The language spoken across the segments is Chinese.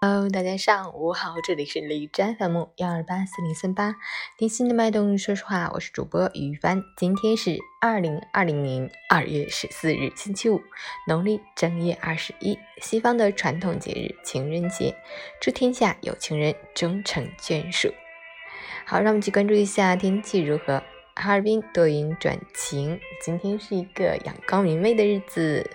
Hello，大家上午好，这里是李斋 FM 幺二八四零三八，听心的脉动。说实话，我是主播于帆。今天是二零二零年二月十四日，星期五，农历正月二十一，西方的传统节日情人节，祝天下有情人终成眷属。好，让我们去关注一下天气如何。哈尔滨多云转晴，今天是一个阳光明媚的日子，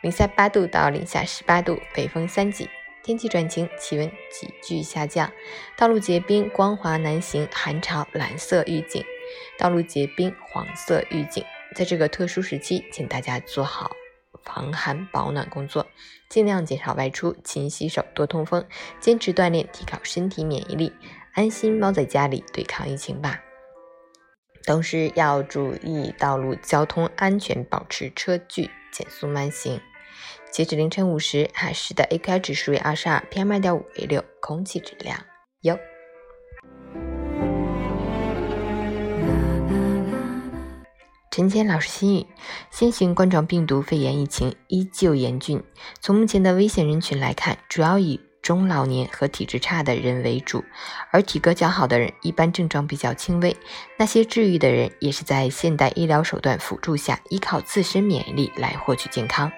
零下八度到零下十八度，北风三级。天气转晴，气温急剧下降，道路结冰，光滑难行，寒潮蓝色预警，道路结冰黄色预警。在这个特殊时期，请大家做好防寒保暖工作，尽量减少外出，勤洗手，多通风，坚持锻炼，提高身体免疫力，安心猫在家里对抗疫情吧。同时要注意道路交通安全，保持车距，减速慢行。截止凌晨五时，海市的 AQI 指数为二十二，PM 二点五为六，空气质量优。陈谦老师心语：新型冠状病毒肺炎疫情依旧严峻，从目前的危险人群来看，主要以中老年和体质差的人为主，而体格较好的人一般症状比较轻微。那些治愈的人也是在现代医疗手段辅助下，依靠自身免疫力来获取健康。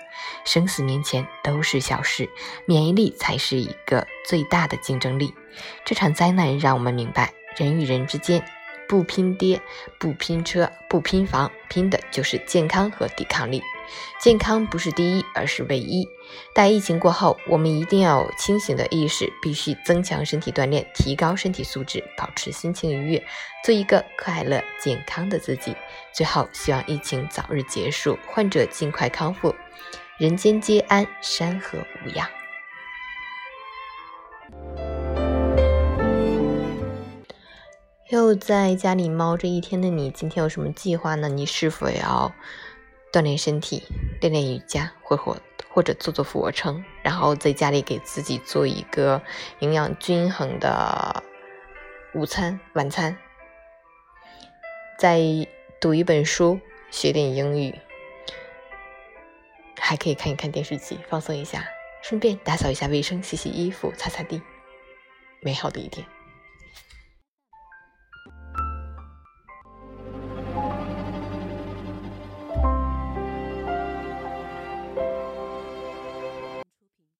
生死面前都是小事，免疫力才是一个最大的竞争力。这场灾难让我们明白，人与人之间。不拼爹，不拼车，不拼房，拼的就是健康和抵抗力。健康不是第一，而是唯一。待疫情过后，我们一定要有清醒的意识，必须增强身体锻炼，提高身体素质，保持心情愉悦，做一个快乐健康的自己。最后，希望疫情早日结束，患者尽快康复，人间皆安，山河无恙。又在家里猫着一天的你，今天有什么计划呢？你是否要锻炼身体，练练瑜伽，或或或者做做俯卧撑，然后在家里给自己做一个营养均衡的午餐、晚餐，再读一本书，学点英语，还可以看一看电视剧，放松一下，顺便打扫一下卫生，洗洗衣服，擦擦地，美好的一天。